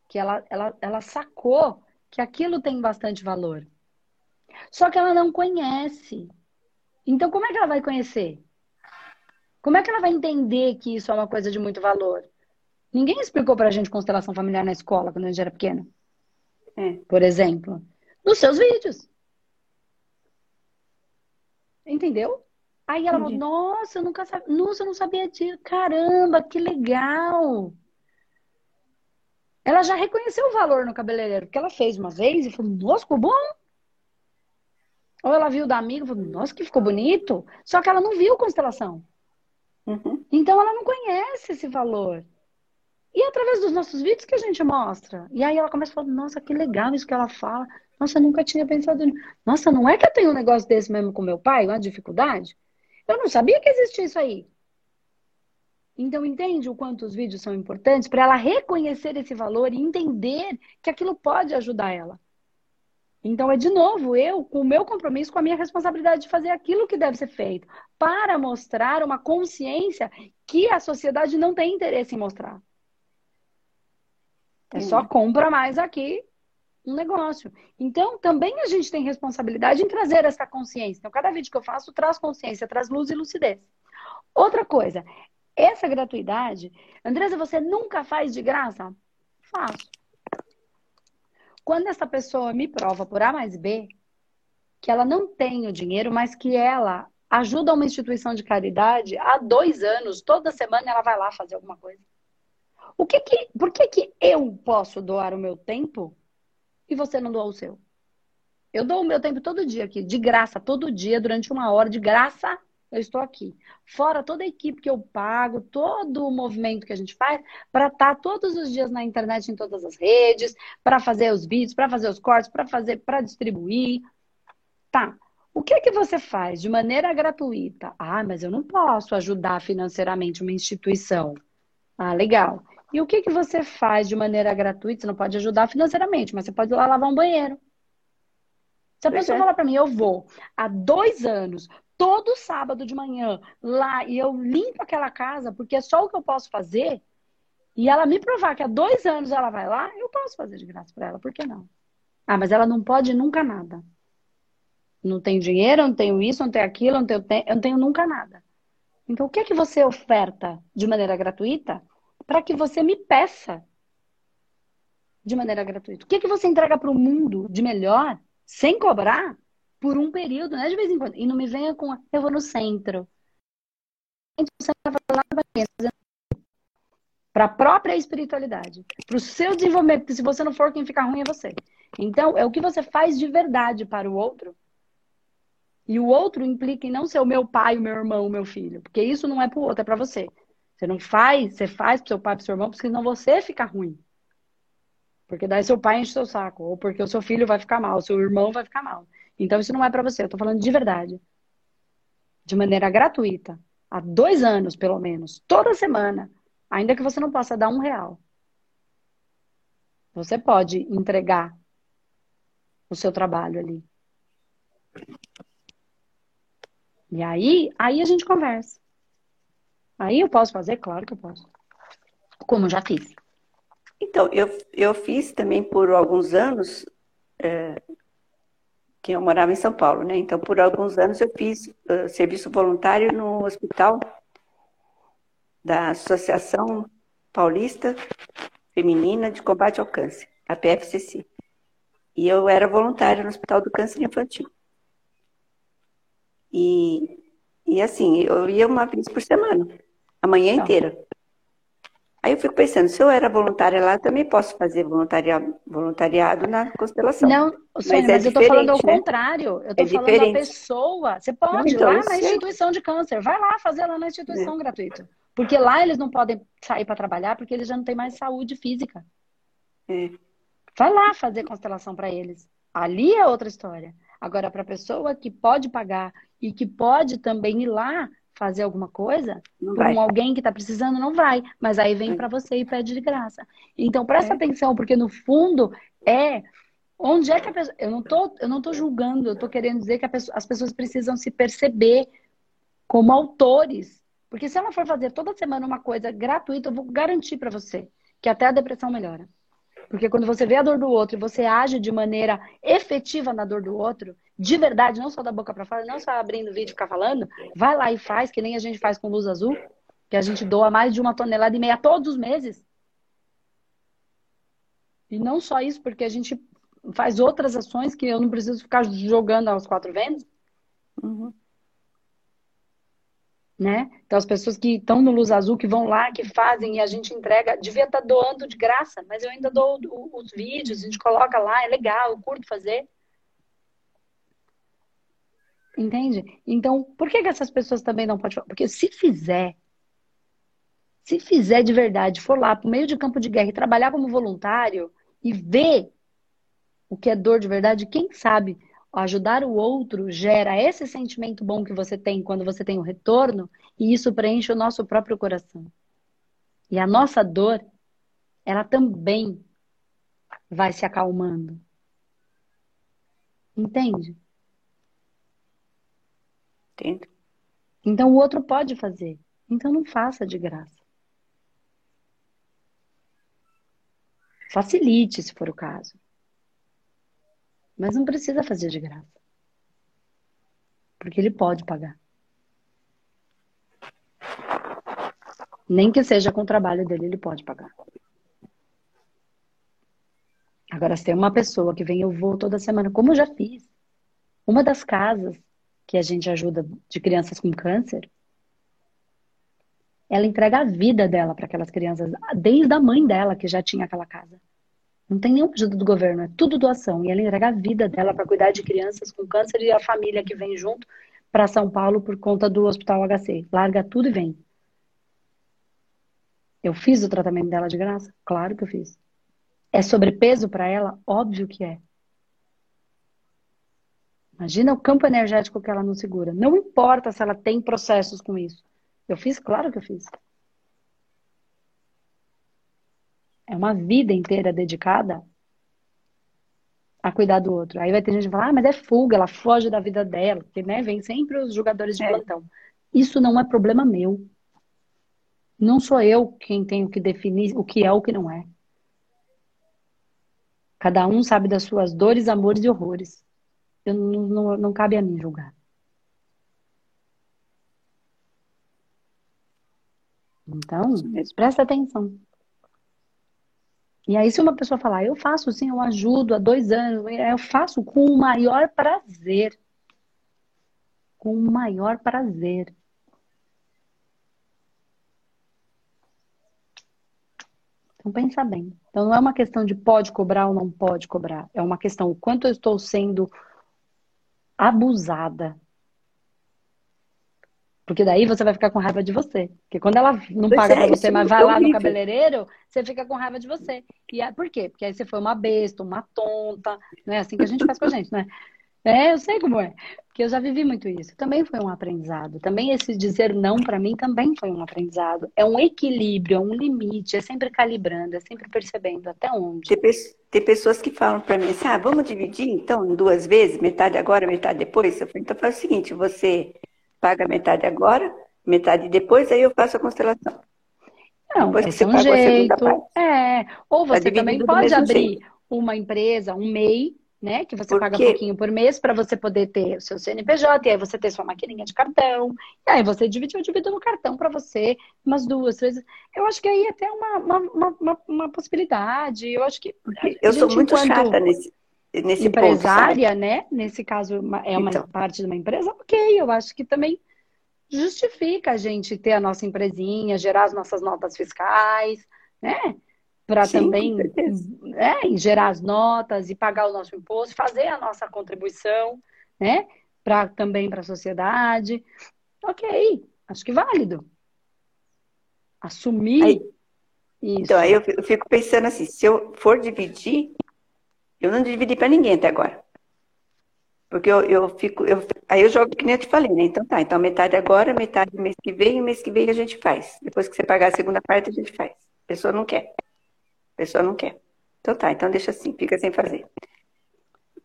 que ela, ela, ela sacou que aquilo tem bastante valor. Só que ela não conhece. Então, como é que ela vai conhecer? Como é que ela vai entender que isso é uma coisa de muito valor? Ninguém explicou pra gente constelação familiar na escola quando a gente era pequeno. É. Por exemplo. Nos seus vídeos. Entendeu? Aí ela falou, nossa, eu nunca sabia. Nossa, eu não sabia disso. Caramba, que legal. Ela já reconheceu o valor no cabeleireiro, porque ela fez uma vez e falou, nossa, ficou bom. Ou ela viu da amiga e falou, nossa, que ficou bonito. Só que ela não viu constelação. Uhum. Então ela não conhece esse valor. E é através dos nossos vídeos que a gente mostra. E aí ela começa a falar, nossa, que legal isso que ela fala. Nossa, eu nunca tinha pensado nisso. Nossa, não é que eu tenho um negócio desse mesmo com meu pai, uma dificuldade? Eu não sabia que existia isso aí. Então, entende o quanto os vídeos são importantes para ela reconhecer esse valor e entender que aquilo pode ajudar ela. Então, é de novo eu, com o meu compromisso, com a minha responsabilidade de fazer aquilo que deve ser feito, para mostrar uma consciência que a sociedade não tem interesse em mostrar. É só compra mais aqui um negócio. Então, também a gente tem responsabilidade em trazer essa consciência. Então, cada vídeo que eu faço traz consciência, traz luz e lucidez. Outra coisa, essa gratuidade, Andresa, você nunca faz de graça? Faço. Quando essa pessoa me prova por A mais B que ela não tem o dinheiro, mas que ela ajuda uma instituição de caridade há dois anos, toda semana ela vai lá fazer alguma coisa. O que que, por que, que eu posso doar o meu tempo e você não doa o seu? Eu dou o meu tempo todo dia aqui, de graça, todo dia, durante uma hora, de graça eu estou aqui. Fora toda a equipe que eu pago, todo o movimento que a gente faz, para estar tá todos os dias na internet, em todas as redes, para fazer os vídeos, para fazer os cortes, para fazer, para distribuir. Tá. O que é que você faz de maneira gratuita? Ah, mas eu não posso ajudar financeiramente uma instituição. Ah, legal. E o que, que você faz de maneira gratuita? Você não pode ajudar financeiramente, mas você pode ir lá lavar um banheiro. Se a pessoa é. falar para mim, eu vou há dois anos todo sábado de manhã lá e eu limpo aquela casa, porque é só o que eu posso fazer, e ela me provar que há dois anos ela vai lá, eu posso fazer de graça para ela, por que não? Ah, mas ela não pode nunca nada. Não tenho dinheiro, não tenho isso, não tenho aquilo, não tenho, eu não tenho nunca nada. Então, o que é que você oferta de maneira gratuita para que você me peça de maneira gratuita? O que é que você entrega para o mundo de melhor, sem cobrar, por um período, né? De vez em quando. E não me venha com. Eu vou no centro. Lá, vai para a própria espiritualidade, para o seu desenvolvimento, porque se você não for, quem fica ruim é você. Então, é o que você faz de verdade para o outro. E o outro implica em não ser o meu pai, o meu irmão, o meu filho, porque isso não é para o outro, é para você. Você não faz, você faz para seu pai, para seu irmão, porque senão você fica ruim. Porque daí seu pai enche seu saco, ou porque o seu filho vai ficar mal, seu irmão vai ficar mal. Então isso não é para você, eu tô falando de verdade. De maneira gratuita. Há dois anos, pelo menos, toda semana. Ainda que você não possa dar um real. Você pode entregar o seu trabalho ali. E aí, aí a gente conversa. Aí eu posso fazer? Claro que eu posso. Como já fiz. Então, eu, eu fiz também por alguns anos, é, que eu morava em São Paulo, né? Então, por alguns anos eu fiz uh, serviço voluntário no hospital da Associação Paulista Feminina de Combate ao Câncer, a PFCC. E eu era voluntária no Hospital do Câncer Infantil. E, e assim, eu ia uma vez por semana, a manhã então. inteira. Aí eu fico pensando, se eu era voluntária lá, também posso fazer voluntariado, voluntariado na constelação. Não, Sônia, mas, é mas eu tô falando ao né? contrário. Eu tô é falando diferente. da pessoa. Você pode ir então, lá na instituição de câncer. Vai lá fazer lá na instituição é. gratuito. Porque lá eles não podem sair para trabalhar porque eles já não têm mais saúde física. É. Vai lá fazer constelação para eles. Ali é outra história. Agora, para a pessoa que pode pagar e que pode também ir lá fazer alguma coisa, não com vai. alguém que está precisando, não vai. Mas aí vem para você e pede de graça. Então, presta é. atenção, porque no fundo é onde é que a pessoa. Eu não tô, eu não tô julgando, eu tô querendo dizer que pessoa, as pessoas precisam se perceber como autores. Porque se ela for fazer toda semana uma coisa gratuita, eu vou garantir para você que até a depressão melhora. Porque quando você vê a dor do outro e você age de maneira efetiva na dor do outro, de verdade, não só da boca para fora, não só abrindo vídeo e ficar falando, vai lá e faz, que nem a gente faz com luz azul, que a gente doa mais de uma tonelada e meia todos os meses. E não só isso, porque a gente faz outras ações que eu não preciso ficar jogando aos quatro ventos. Uhum né? Então as pessoas que estão no Luz Azul, que vão lá, que fazem e a gente entrega, devia estar tá doando de graça, mas eu ainda dou os vídeos, a gente coloca lá, é legal, eu curto fazer. Entende? Então, por que, que essas pessoas também não podem fazer? Porque se fizer, se fizer de verdade, for lá para o meio de campo de guerra e trabalhar como voluntário e ver o que é dor de verdade, quem sabe ajudar o outro gera esse sentimento bom que você tem quando você tem o retorno, e isso preenche o nosso próprio coração. E a nossa dor, ela também vai se acalmando. Entende? Entendo. Então o outro pode fazer. Então não faça de graça. Facilite, se for o caso. Mas não precisa fazer de graça. Porque ele pode pagar. Nem que seja com o trabalho dele, ele pode pagar. Agora, se tem uma pessoa que vem, eu vou toda semana, como eu já fiz. Uma das casas que a gente ajuda de crianças com câncer, ela entrega a vida dela para aquelas crianças, desde a mãe dela que já tinha aquela casa. Não tem nenhum ajuda do governo, é tudo doação. E ela entrega a vida dela para cuidar de crianças com câncer e a família que vem junto para São Paulo por conta do Hospital HC. Larga tudo e vem. Eu fiz o tratamento dela de graça? Claro que eu fiz. É sobrepeso para ela? Óbvio que é. Imagina o campo energético que ela não segura. Não importa se ela tem processos com isso. Eu fiz? Claro que eu fiz. É uma vida inteira dedicada a cuidar do outro. Aí vai ter gente que falar, ah, mas é fuga, ela foge da vida dela, porque né, vem sempre os jogadores de é. plantão. Isso não é problema meu. Não sou eu quem tenho que definir o que é o que não é. Cada um sabe das suas dores, amores e horrores. Eu, não, não, não cabe a mim julgar. Então, presta atenção. E aí, se uma pessoa falar, eu faço sim, eu ajudo há dois anos, eu faço com o maior prazer. Com o maior prazer. Então pensa bem. Então não é uma questão de pode cobrar ou não pode cobrar. É uma questão o quanto eu estou sendo abusada. Porque daí você vai ficar com raiva de você. Porque quando ela não paga é, pra você, mas vai lá no cabeleireiro, você fica com raiva de você. E é, por quê? Porque aí você foi uma besta, uma tonta. Não é assim que a gente faz com a gente, né? É, eu sei como é. Porque eu já vivi muito isso. Também foi um aprendizado. Também esse dizer não para mim também foi um aprendizado. É um equilíbrio, é um limite, é sempre calibrando, é sempre percebendo até onde. Tem, tem pessoas que falam para mim assim: ah, vamos dividir então em duas vezes, metade agora, metade depois. Eu falei, então faz o seguinte: você paga metade agora, metade depois, aí eu faço a constelação. Não, depois esse é um jeito. É. Ou tá você tá também pode abrir jeito. uma empresa, um MEI, né? Que você paga pouquinho por mês para você poder ter o seu CNPJ, e aí você ter sua maquininha de cartão, e aí você divide, eu divido no cartão para você umas duas, três. Eu acho que aí é até uma, uma, uma, uma possibilidade. Eu acho que. Eu sou muito chata nesse. Nesse empresária, ponto, né? Nesse caso, é uma então. parte de uma empresa, ok. Eu acho que também justifica a gente ter a nossa empresinha, gerar as nossas notas fiscais, né? para também é, gerar as notas e pagar o nosso imposto, fazer a nossa contribuição, né? Para também para a sociedade. Ok, acho que válido. Assumir aí, isso. Então, aí eu fico pensando assim, se eu for dividir, eu não dividi para ninguém até agora. Porque eu, eu fico, eu, aí eu jogo que nem eu te falei, né? Então tá, então metade agora, metade mês que vem, e mês que vem a gente faz. Depois que você pagar a segunda parte, a gente faz. A pessoa não quer pessoa não quer. Então tá, então deixa assim, fica sem fazer.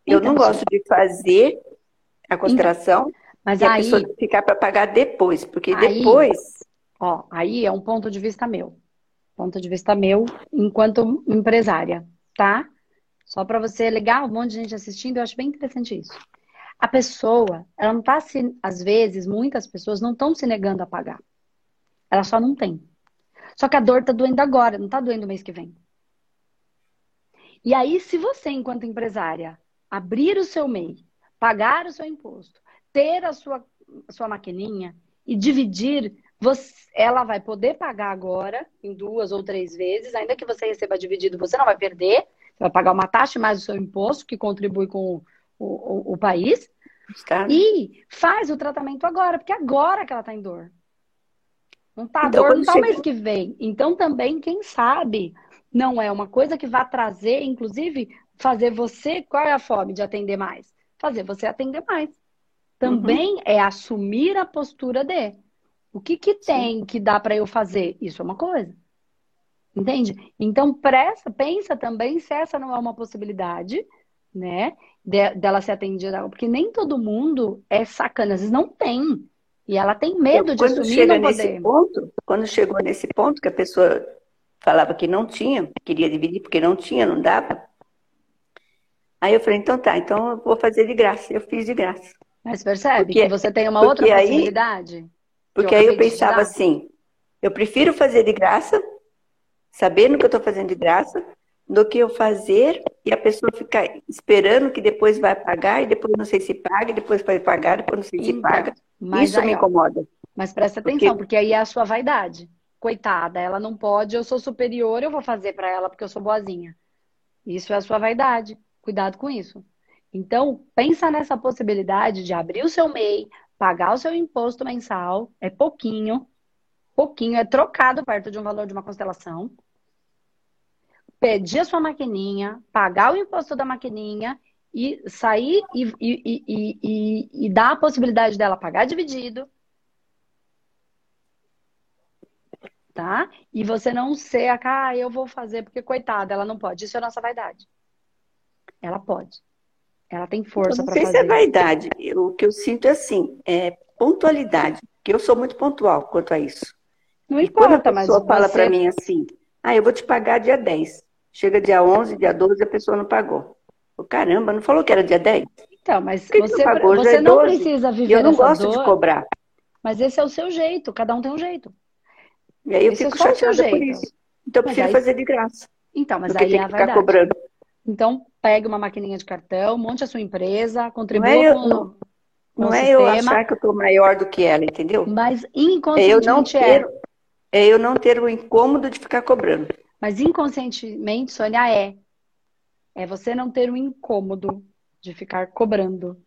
Eu então, não gosto de fazer a consideração então, mas aí, a pessoa ficar para pagar depois, porque aí, depois. Ó, aí é um ponto de vista meu. Ponto de vista meu enquanto empresária, tá? Só para você, legal, um monte de gente assistindo, eu acho bem interessante isso. A pessoa, ela não tá se, às vezes, muitas pessoas não estão se negando a pagar. Ela só não tem. Só que a dor tá doendo agora, não tá doendo mês que vem. E aí, se você, enquanto empresária, abrir o seu MEI, pagar o seu imposto, ter a sua, a sua maquininha e dividir, você, ela vai poder pagar agora em duas ou três vezes, ainda que você receba dividido, você não vai perder, você vai pagar uma taxa mais o seu imposto, que contribui com o, o, o país, tá. e faz o tratamento agora, porque agora que ela está em dor. Não tá então, dor, não tá o mês que vem. Então também, quem sabe, não é uma coisa que vai trazer, inclusive, fazer você. Qual é a fome de atender mais? Fazer você atender mais. Também uhum. é assumir a postura de o que, que tem Sim. que dá para eu fazer? Isso é uma coisa. Entende? Então, presta, pensa também se essa não é uma possibilidade, né? De, dela ser atendida. Porque nem todo mundo é sacana, às vezes não tem. E ela tem medo de assumir chega não poder. Ponto, quando chegou nesse ponto que a pessoa falava que não tinha, queria dividir porque não tinha, não dava. Aí eu falei, então tá, então eu vou fazer de graça. Eu fiz de graça. Mas percebe porque, que você tem uma outra aí, possibilidade? Porque aí eu pensava assim, eu prefiro fazer de graça, sabendo que eu estou fazendo de graça, do que eu fazer e a pessoa ficar esperando que depois vai pagar e depois não sei se paga, e depois vai pagar, depois não sei se então, paga. Isso aí, me incomoda. Mas presta atenção, porque... porque aí é a sua vaidade coitada, ela não pode, eu sou superior, eu vou fazer para ela porque eu sou boazinha. Isso é a sua vaidade. Cuidado com isso. Então, pensa nessa possibilidade de abrir o seu MEI, pagar o seu imposto mensal, é pouquinho, pouquinho, é trocado perto de um valor de uma constelação. Pedir a sua maquininha, pagar o imposto da maquininha e sair e, e, e, e, e dar a possibilidade dela pagar dividido, tá? E você não ser ah, eu vou fazer porque coitada, ela não pode. Isso é nossa vaidade. Ela pode. Ela tem força para fazer. Não sei se é vaidade. o que eu sinto é assim, é pontualidade. Que eu sou muito pontual quanto a isso. Não importa, quando a pessoa mas fala você... para mim assim, ah, eu vou te pagar dia 10. Chega dia 11, dia 12, a pessoa não pagou. Oh, caramba, não falou que era dia 10? Então, mas você, pagou, você é não 12. precisa viver Eu não gosto dor, de cobrar. Mas esse é o seu jeito, cada um tem um jeito. E aí eu Esse fico é chateada por isso. Então eu prefiro aí... fazer de graça. Então, mas aí é a verdade. cobrando. Então, pegue uma maquininha de cartão, monte a sua empresa, contribua não é eu, com, não, não é eu achar que eu estou maior do que ela, entendeu? Mas inconscientemente é eu não ter, é. é eu não ter o incômodo de ficar cobrando. Mas inconscientemente, Sônia, é. É você não ter um incômodo de ficar cobrando.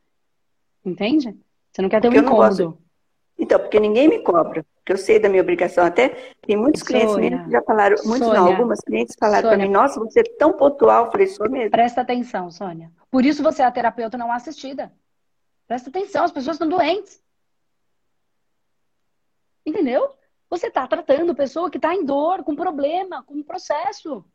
Entende? Você não quer ter um incômodo. Então, porque ninguém me cobra. Porque eu sei da minha obrigação. Até tem muitos clientes Sônia, que já falaram, muitos Sônia, não, algumas clientes falaram para mim, nossa, você é tão pontual. Eu falei, sou mesmo. Presta atenção, Sônia. Por isso você é a terapeuta não assistida. Presta atenção, as pessoas estão doentes. Entendeu? Você está tratando pessoa que está em dor, com problema, com processo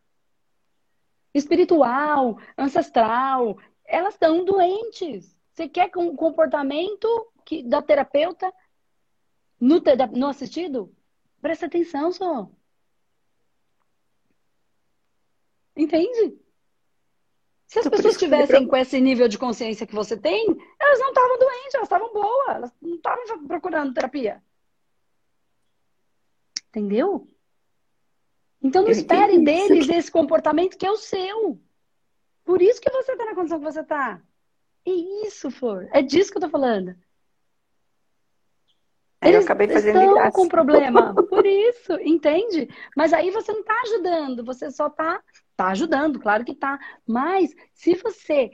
espiritual, ancestral. Elas estão doentes. Você quer um comportamento que, da terapeuta no, no assistido? Presta atenção, só. Entende? Se as pessoas estivessem com esse nível de consciência que você tem, elas não estavam doentes, elas estavam boas, elas não estavam procurando terapia. Entendeu? Então não espere deles esse comportamento que é o seu. Por isso que você está na condição que você está. É isso, Flor. É disso que eu tô falando. Eles eu acabei fazendo estão graça. com problema, por isso, entende? Mas aí você não está ajudando, você só está tá ajudando, claro que está. Mas se você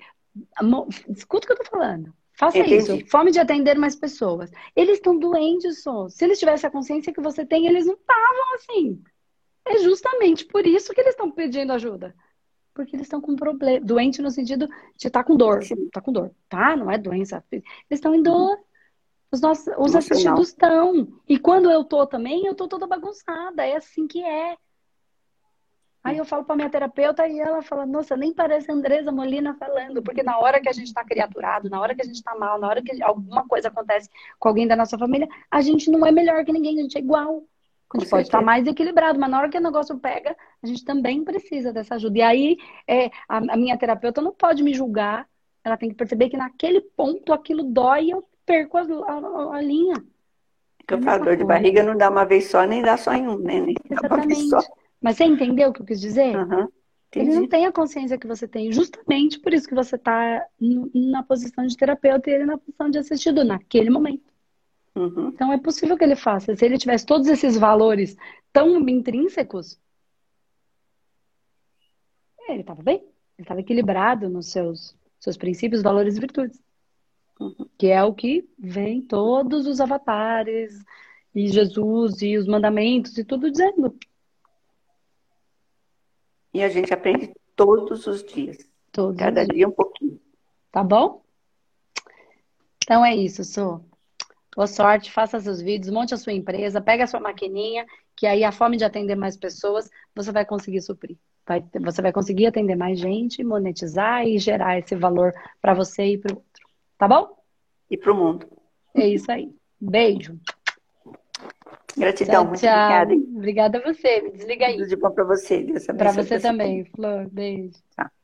escuta o que eu tô falando. Faça Entendi. isso. Fome de atender mais pessoas. Eles estão doentes só. Se eles tivessem a consciência que você tem, eles não estavam assim. É justamente por isso que eles estão pedindo ajuda. Porque eles estão com problema. Doente no sentido de estar tá com dor. Tá com dor, tá? Não é doença. Eles estão em dor. Os, nossos, os assistidos estão. E quando eu tô também, eu tô toda bagunçada. É assim que é. Aí eu falo para minha terapeuta e ela fala: Nossa, nem parece a Andresa Molina falando, porque na hora que a gente está criaturado, na hora que a gente está mal, na hora que alguma coisa acontece com alguém da nossa família, a gente não é melhor que ninguém, a gente é igual. A gente pode estar mais equilibrado, mas na hora que o negócio pega, a gente também precisa dessa ajuda. E aí, é, a, a minha terapeuta não pode me julgar, ela tem que perceber que naquele ponto aquilo dói e eu perco a, a, a linha. Que eu falo, dor de barriga não dá uma vez só, nem dá só em um, né? Nem Exatamente. Mas você entendeu o que eu quis dizer? Uhum, ele não tem a consciência que você tem. Justamente por isso que você está na posição de terapeuta e ele na posição de assistido naquele momento. Uhum. Então é possível que ele faça. Se ele tivesse todos esses valores tão intrínsecos, ele estava bem. Ele estava equilibrado nos seus, seus princípios, valores e virtudes. Uhum. Que é o que vem todos os avatares e Jesus e os mandamentos e tudo dizendo. E a gente aprende todos os dias. Todos Cada dia um pouquinho. Tá bom? Então é isso, Sô. Boa sorte, faça seus vídeos, monte a sua empresa, pega a sua maquininha, que aí a fome de atender mais pessoas, você vai conseguir suprir. Vai, você vai conseguir atender mais gente, monetizar e gerar esse valor para você e para o outro. Tá bom? E para o mundo. É isso aí. Beijo. Gratidão, tchau, muito tchau. obrigada. Obrigada a você. Me desliga aí. Tudo de bom para você. Deus Para você também, Flor. Beijo. Tchau.